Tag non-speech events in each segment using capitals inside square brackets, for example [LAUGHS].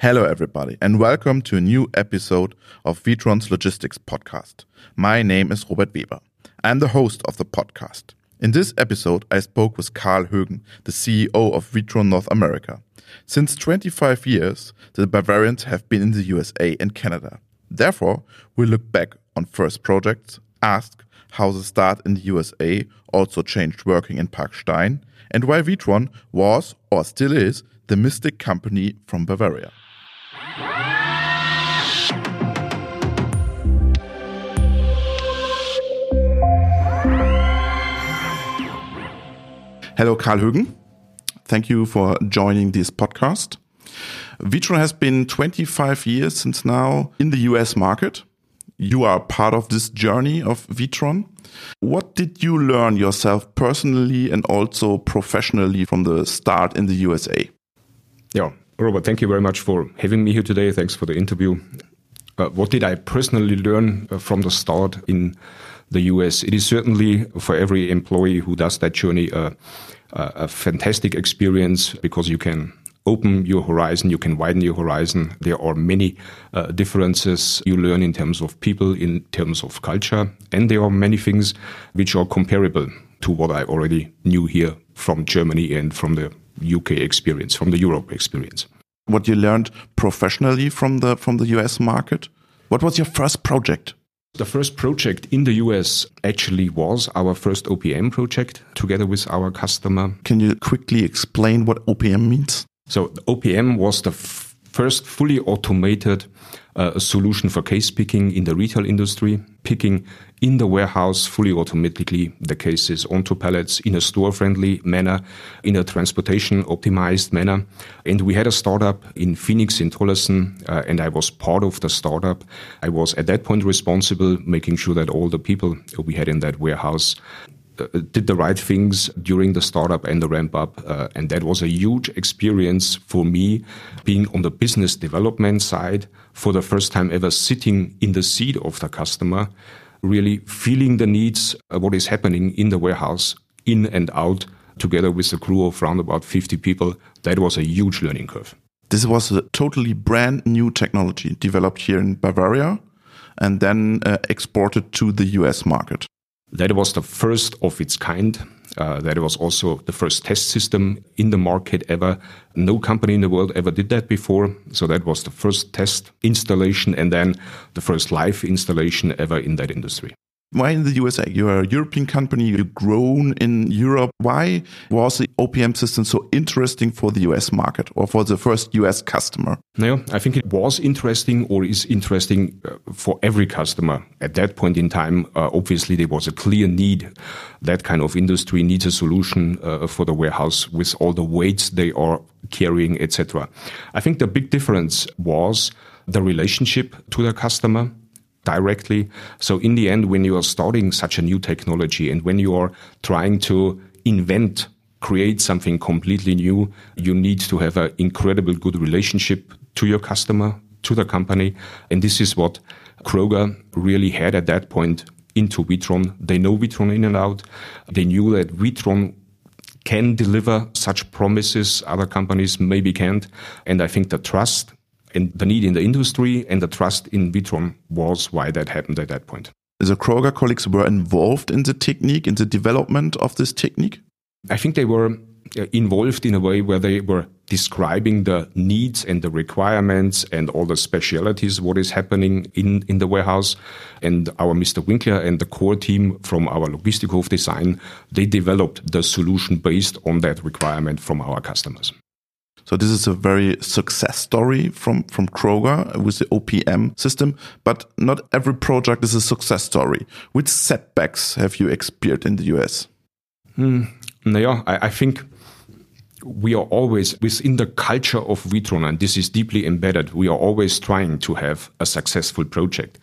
Hello, everybody, and welcome to a new episode of Witron's Logistics Podcast. My name is Robert Weber. I'm the host of the podcast. In this episode, I spoke with Karl Högen, the CEO of Witron North America. Since 25 years, the Bavarians have been in the USA and Canada. Therefore, we look back on first projects, ask how the start in the USA also changed working in Parkstein, and why Witron was, or still is, the mystic company from Bavaria. Hello, Karl Högen. Thank you for joining this podcast. Witron has been 25 years since now in the US market. You are part of this journey of Witron. What did you learn yourself personally and also professionally from the start in the USA? Yeah, Robert, thank you very much for having me here today. Thanks for the interview. Uh, what did I personally learn uh, from the start in the US? It is certainly for every employee who does that journey uh, a fantastic experience because you can open your horizon, you can widen your horizon. There are many uh, differences you learn in terms of people, in terms of culture, and there are many things which are comparable to what I already knew here from Germany and from the UK experience, from the Europe experience. What you learned professionally from the from the US market? What was your first project? The first project in the US actually was our first OPM project together with our customer. Can you quickly explain what OPM means? So, OPM was the first fully automated uh, solution for case picking in the retail industry, picking in the warehouse fully automatically the cases onto pallets in a store friendly manner, in a transportation optimized manner. And we had a startup in Phoenix in Tolleson, uh, and I was part of the startup. I was at that point responsible, making sure that all the people we had in that warehouse uh, did the right things during the startup and the ramp up. Uh, and that was a huge experience for me being on the business development side for the first time ever sitting in the seat of the customer, really feeling the needs, what is happening in the warehouse, in and out, together with a crew of around about 50 people. That was a huge learning curve. This was a totally brand new technology developed here in Bavaria and then uh, exported to the US market. That was the first of its kind. Uh, that it was also the first test system in the market ever. No company in the world ever did that before. So that was the first test installation and then the first live installation ever in that industry. Why in the USA? You're a European company, you've grown in Europe. Why was the OPM system so interesting for the US market or for the first US customer? No, I think it was interesting or is interesting uh, for every customer. At that point in time, uh, obviously there was a clear need. That kind of industry needs a solution uh, for the warehouse with all the weights they are carrying, etc. I think the big difference was the relationship to the customer directly. So in the end, when you are starting such a new technology and when you are trying to invent, create something completely new, you need to have an incredible good relationship to your customer, to the company. And this is what Kroger really had at that point into Witron. They know Witron in and out. They knew that Witron can deliver such promises other companies maybe can't. And I think the trust and the need in the industry and the trust in Witron was why that happened at that point. The Kroger colleagues were involved in the technique, in the development of this technique? I think they were uh, involved in a way where they were describing the needs and the requirements and all the specialities, what is happening in, in the warehouse. And our Mr. Winkler and the core team from our Logistikhof design, they developed the solution based on that requirement from our customers. So this is a very success story from, from Kroger with the OPM system, but not every project is a success story. Which setbacks have you experienced in the US? Hmm. Yeah, I, I think we are always within the culture of Witron, and this is deeply embedded. We are always trying to have a successful project.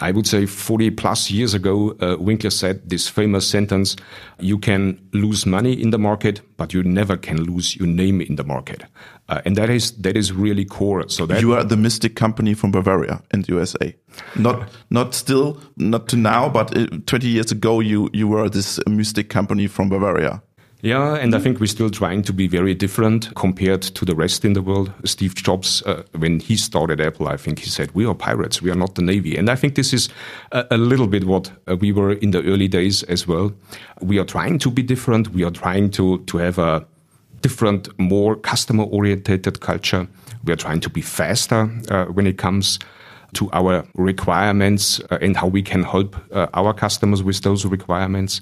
I would say 40 plus years ago, uh, Winkler said this famous sentence, you can lose money in the market, but you never can lose your name in the market. Uh, and that is, that is really core. So that you are the mystic company from Bavaria in the USA. Not, not still, not to now, but uh, 20 years ago, you, you were this mystic company from Bavaria. Yeah, and I think we're still trying to be very different compared to the rest in the world. Steve Jobs, uh, when he started Apple, I think he said, We are pirates, we are not the Navy. And I think this is a, a little bit what uh, we were in the early days as well. We are trying to be different, we are trying to, to have a different, more customer oriented culture. We are trying to be faster uh, when it comes to our requirements uh, and how we can help uh, our customers with those requirements.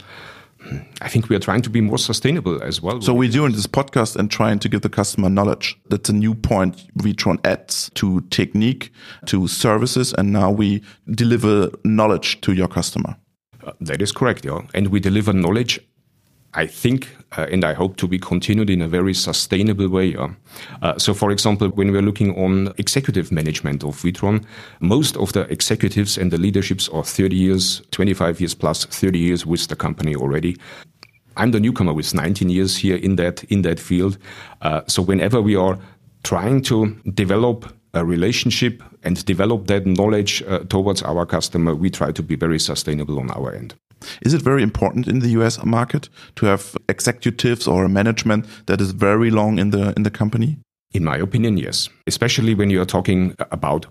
I think we are trying to be more sustainable as well. So we're doing this podcast and trying to give the customer knowledge. That's a new point Witron adds to technique, to services, and now we deliver knowledge to your customer. Uh, that is correct, yeah. And we deliver knowledge I think uh, and I hope to be continued in a very sustainable way. Uh, so, for example, when we're looking on executive management of Witron, most of the executives and the leaderships are 30 years, 25 years plus, 30 years with the company already. I'm the newcomer with 19 years here in that in that field. Uh, so, whenever we are trying to develop a relationship and develop that knowledge uh, towards our customer, we try to be very sustainable on our end. Is it very important in the US market to have executives or management that is very long in the in the company? In my opinion, yes. Especially when you are talking about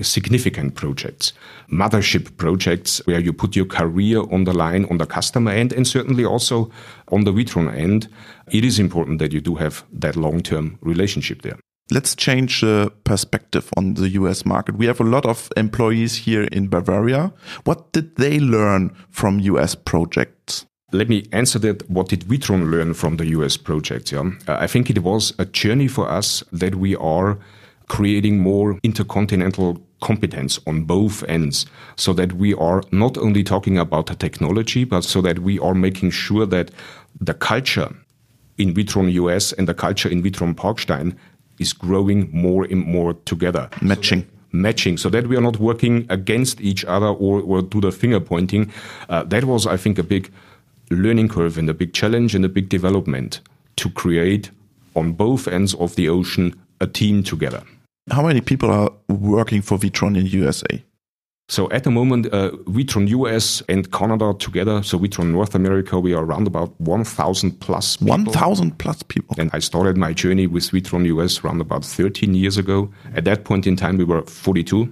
significant projects, mothership projects where you put your career on the line on the customer end and certainly also on the Witron end, it is important that you do have that long-term relationship there. Let's change the perspective on the US market. We have a lot of employees here in Bavaria. What did they learn from US projects? Let me answer that. What did Witron learn from the US projects? Yeah? Uh, I think it was a journey for us that we are creating more intercontinental competence on both ends so that we are not only talking about the technology, but so that we are making sure that the culture in Witron US and the culture in Witron Parkstein is growing more and more together. Matching. So matching so that we are not working against each other or, or do the finger pointing. Uh, that was, I think, a big learning curve and a big challenge and a big development to create on both ends of the ocean a team together. How many people are working for Witron in USA? So at the moment, uh, Witron US and Canada together, so Witron North America, we are around about 1,000 plus people. 1,000 plus people. And I started my journey with Witron US around about 13 years ago. At that point in time, we were 42.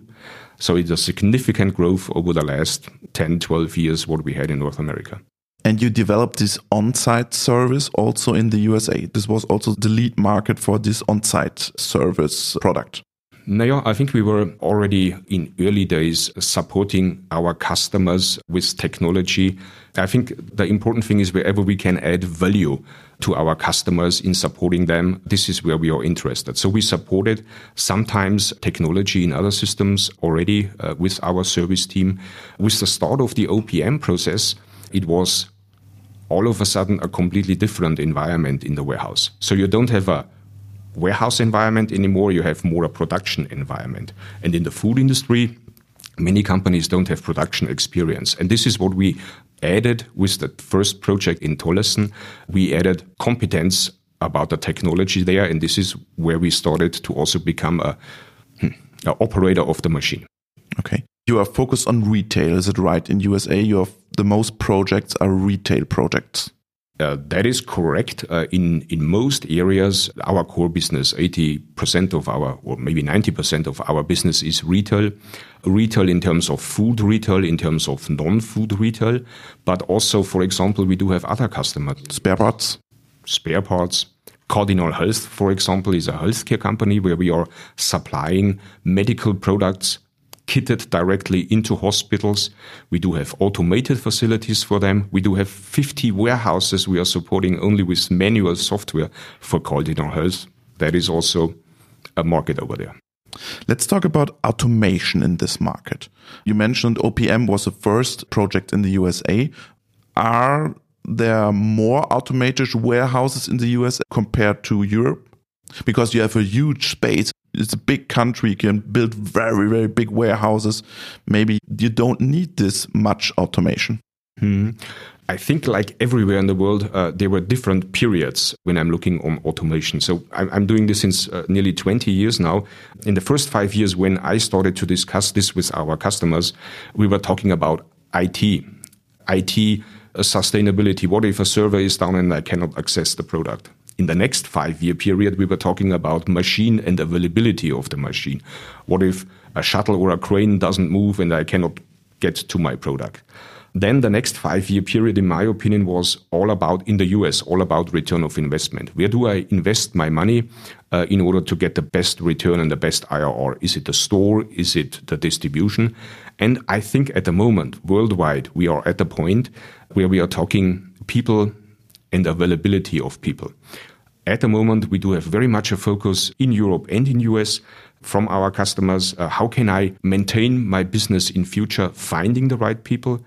So it's a significant growth over the last 10, 12 years, what we had in North America. And you developed this on-site service also in the USA. This was also the lead market for this on-site service product. Naja, I think we were already in early days supporting our customers with technology. I think the important thing is wherever we can add value to our customers in supporting them, this is where we are interested. So we supported sometimes technology in other systems already uh, with our service team. With the start of the OPM process, it was all of a sudden a completely different environment in the warehouse. So you don't have a warehouse environment anymore, you have more a production environment. And in the food industry, many companies don't have production experience. And this is what we added with the first project in Tolleson. We added competence about the technology there, and this is where we started to also become a, hmm, a operator of the machine. Okay. You are focused on retail, is it right? In USA, you have the most projects are retail projects. Uh, that is correct. Uh, in in most areas, our core business, eighty percent of our, or maybe ninety percent of our business is retail. Retail in terms of food retail, in terms of non-food retail, but also, for example, we do have other customers. Spare parts. Spare parts. Cardinal Health, for example, is a healthcare company where we are supplying medical products kitted directly into hospitals. We do have automated facilities for them. We do have 50 warehouses we are supporting only with manual software for Cardinal Health. That is also a market over there. Let's talk about automation in this market. You mentioned OPM was the first project in the USA. Are there more automated warehouses in the US compared to Europe? Because you have a huge space it's a big country, you can build very, very big warehouses. Maybe you don't need this much automation. Hmm. I think, like everywhere in the world, uh, there were different periods when I'm looking on automation. So I'm, I'm doing this since uh, nearly 20 years now. In the first five years, when I started to discuss this with our customers, we were talking about IT. IT uh, sustainability? What if a server is down and I cannot access the product? In the next five year period, we were talking about machine and availability of the machine. What if a shuttle or a crane doesn't move and I cannot get to my product? Then the next five year period, in my opinion, was all about in the US, all about return of investment. Where do I invest my money uh, in order to get the best return and the best IRR? Is it the store? Is it the distribution? And I think at the moment, worldwide, we are at the point where we are talking people and availability of people. At the moment, we do have very much a focus in Europe and in US from our customers. Uh, how can I maintain my business in future? Finding the right people,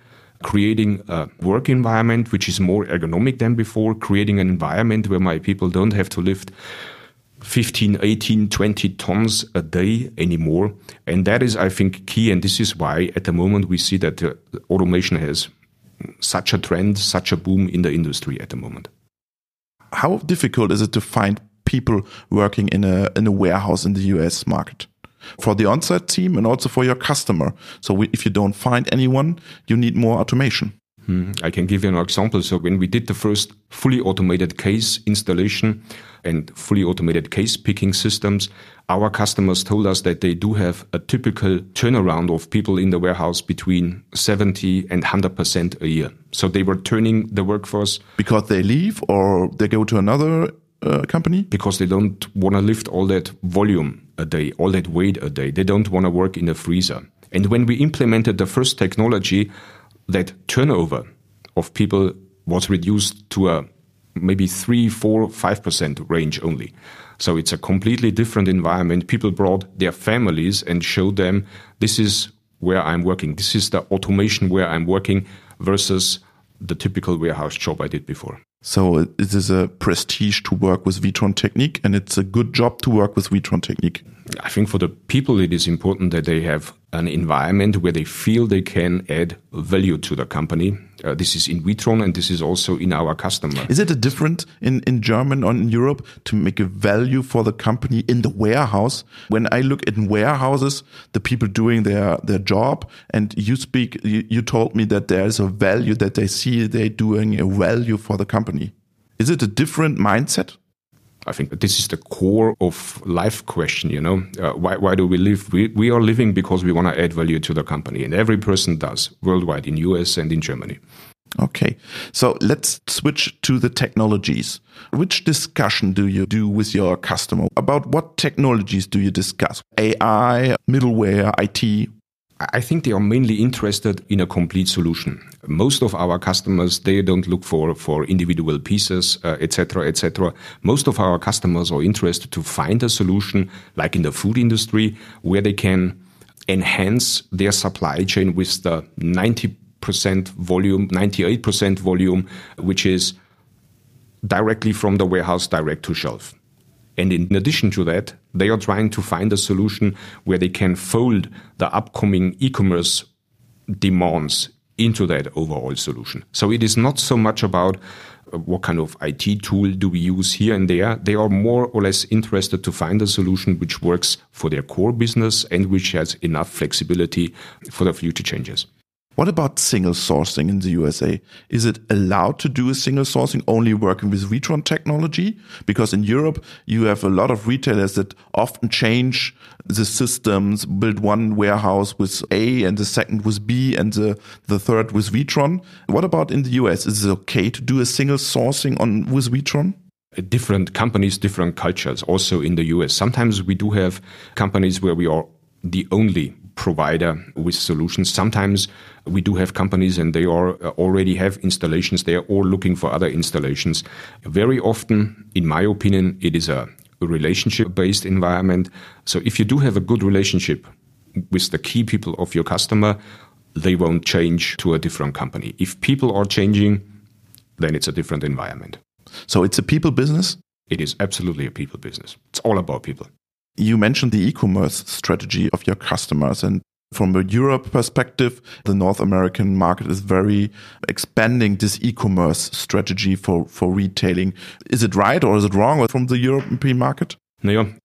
creating a work environment which is more ergonomic than before, creating an environment where my people don't have to lift 15, 18, 20 tons a day anymore. And that is, I think, key. And this is why at the moment we see that uh, automation has such a trend, such a boom in the industry at the moment. How difficult is it to find people working in a in a warehouse in the US market? For the on-site team and also for your customer. So we, if you don't find anyone, you need more automation. Hmm. I can give you an example. So when we did the first fully automated case installation and fully automated case picking systems, our customers told us that they do have a typical turnaround of people in the warehouse between 70 and 100% a year. So they were turning the workforce. Because they leave or they go to another uh, company? Because they don't want to lift all that volume a day, all that weight a day. They don't want to work in a freezer. And when we implemented the first technology, that turnover of people was reduced to a maybe three, four, five percent range only. So it's a completely different environment. People brought their families and showed them this is where I'm working. This is the automation where I'm working versus the typical warehouse job I did before. So it is a prestige to work with Witron Technique and it's a good job to work with Witron Technique. I think for the people, it is important that they have an environment where they feel they can add value to the company. Uh, this is in Witron and this is also in our customer. Is it a different in, in German or in Europe to make a value for the company in the warehouse? When I look in warehouses, the people doing their, their job and you speak, you, you told me that there is a value that they see they're doing a value for the company. Is it a different mindset? I think this is the core of life question, you know. Uh, why, why do we live? We, we are living because we want to add value to the company, and every person does worldwide in US and in Germany. Okay, so let's switch to the technologies. Which discussion do you do with your customer? About what technologies do you discuss? AI, middleware, IT? I think they are mainly interested in a complete solution. Most of our customers they don't look for for individual pieces, etc., uh, etc. Et Most of our customers are interested to find a solution, like in the food industry, where they can enhance their supply chain with the ninety percent volume, ninety eight percent volume, which is directly from the warehouse direct to shelf. And in addition to that, they are trying to find a solution where they can fold the upcoming e-commerce demands into that overall solution. So it is not so much about uh, what kind of IT tool do we use here and there. They are more or less interested to find a solution which works for their core business and which has enough flexibility for the future changes. What about single sourcing in the USA? Is it allowed to do a single sourcing only working with Witron technology? Because in Europe, you have a lot of retailers that often change the systems, build one warehouse with A and the second with B and the, the third with Witron. What about in the US? Is it okay to do a single sourcing on with Witron? Different companies, different cultures. Also in the US, sometimes we do have companies where we are the only provider with solutions. Sometimes we do have companies and they are uh, already have installations there or looking for other installations. Very often, in my opinion, it is a relationship based environment. So if you do have a good relationship with the key people of your customer, they won't change to a different company. If people are changing, then it's a different environment. So it's a people business? It is absolutely a people business. It's all about people. You mentioned the e-commerce strategy of your customers and from a Europe perspective, the North American market is very expanding this e-commerce strategy for, for retailing. Is it right or is it wrong from the European market? Naja,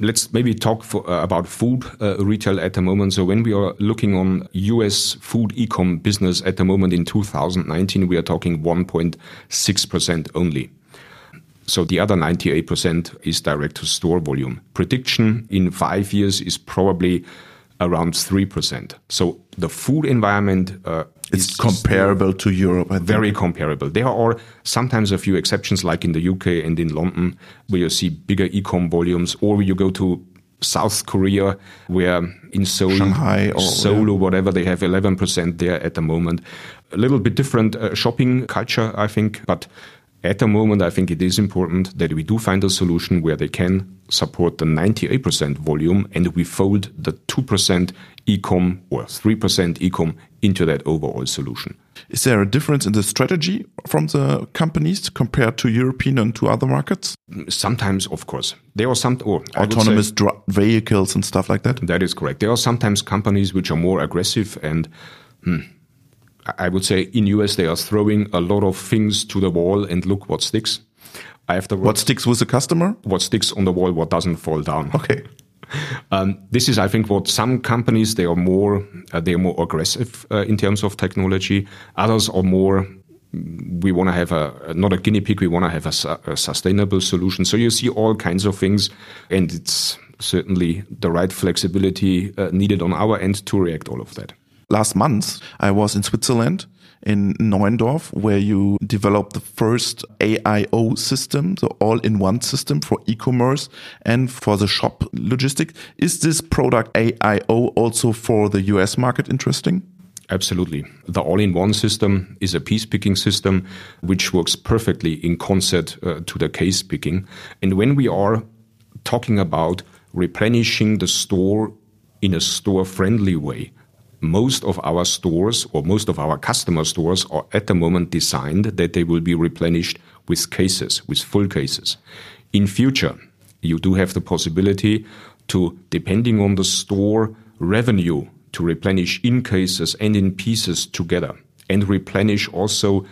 let's maybe talk for, uh, about food uh, retail at the moment. So when we are looking on US food e-com business at the moment in 2019, we are talking 1.6% only. So the other 98% is direct to store volume. Prediction in five years is probably around 3%. So the food environment uh, it's is comparable to Europe. Very comparable. There are sometimes a few exceptions, like in the UK and in London, where you see bigger e-com volumes, or you go to South Korea, where in Seoul, Shanghai, or, Seoul or whatever, they have 11% there at the moment. A little bit different uh, shopping culture, I think, but at the moment, I think it is important that we do find a solution where they can support the 98% volume and we fold the 2% ecom or 3% ecom into that overall solution. Is there a difference in the strategy from the companies compared to European and to other markets? Sometimes, of course. There are some or autonomous say, vehicles and stuff like that. That is correct. There are sometimes companies which are more aggressive and hmm, I would say in US they are throwing a lot of things to the wall and look what sticks. Afterwards, what sticks with the customer? What sticks on the wall, what doesn't fall down. Okay. [LAUGHS] Um, this is, I think, what some companies they are more uh, they are more aggressive uh, in terms of technology. Others are more. We want to have a not a guinea pig. We want to have a, a sustainable solution. So you see all kinds of things, and it's certainly the right flexibility uh, needed on our end to react all of that. Last month, I was in Switzerland in Neuendorf, where you developed the first AIO system, the all-in-one system for e-commerce and for the shop logistic. Is this product AIO also for the US market interesting? Absolutely. The all in one system is a piece picking system which works perfectly in concert uh, to the case picking. And when we are talking about replenishing the store in a store friendly way, most of our stores or most of our customer stores are at the moment designed that they will be replenished with cases, with full cases. In future, you do have the possibility to, depending on the store revenue, to replenish in cases and in pieces together and replenish also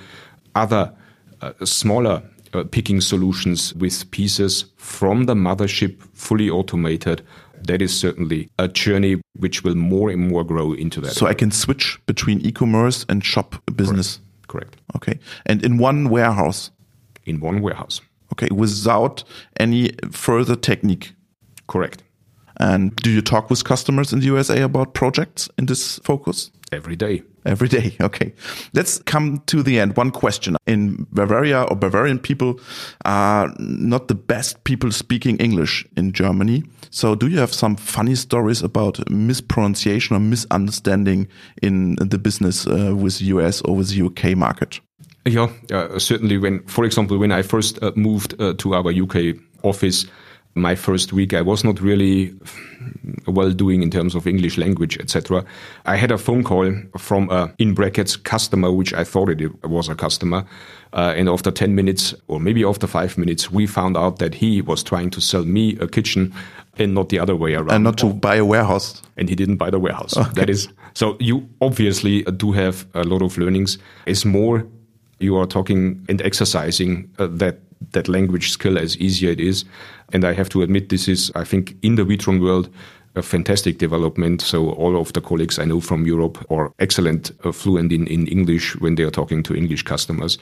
other uh, smaller uh, picking solutions with pieces from the mothership fully automated that is certainly a journey which will more and more grow into that. So I can switch between e-commerce and shop business. Correct. Correct. Okay. And in one warehouse. In one warehouse. Okay. Without any further technique. Correct. And do you talk with customers in the USA about projects in this focus? Every day. Every day. [LAUGHS] Okay. Let's come to the end. One question. In Bavaria or Bavarian people are not the best people speaking English in Germany. So do you have some funny stories about mispronunciation or misunderstanding in the business uh, with US or with the UK market? Yeah, uh, certainly. When, for example, when I first uh, moved uh, to our UK office, my first week I was not really well doing in terms of English language, etc. I had a phone call from a in brackets customer, which I thought it was a customer, uh, and after ten minutes or maybe after five minutes, we found out that he was trying to sell me a kitchen and not the other way around, and not to buy a warehouse. And he didn't buy the warehouse. Okay. That is so. You obviously do have a lot of learnings. It's more you are talking and exercising uh, that that language skill as easier it is. And I have to admit, this is, I think, in the Witron world, a fantastic development. So all of the colleagues I know from Europe are excellent, uh, fluent in, in English when they are talking to English customers.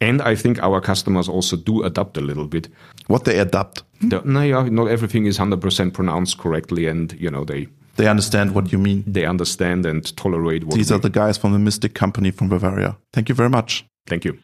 And I think our customers also do adapt a little bit. What they adapt? The, no, yeah, not everything is 100% pronounced correctly. And, you know, they... They understand what you mean. They understand and tolerate what These are the guys from the Mystic Company from Bavaria. Thank you very much. Thank you.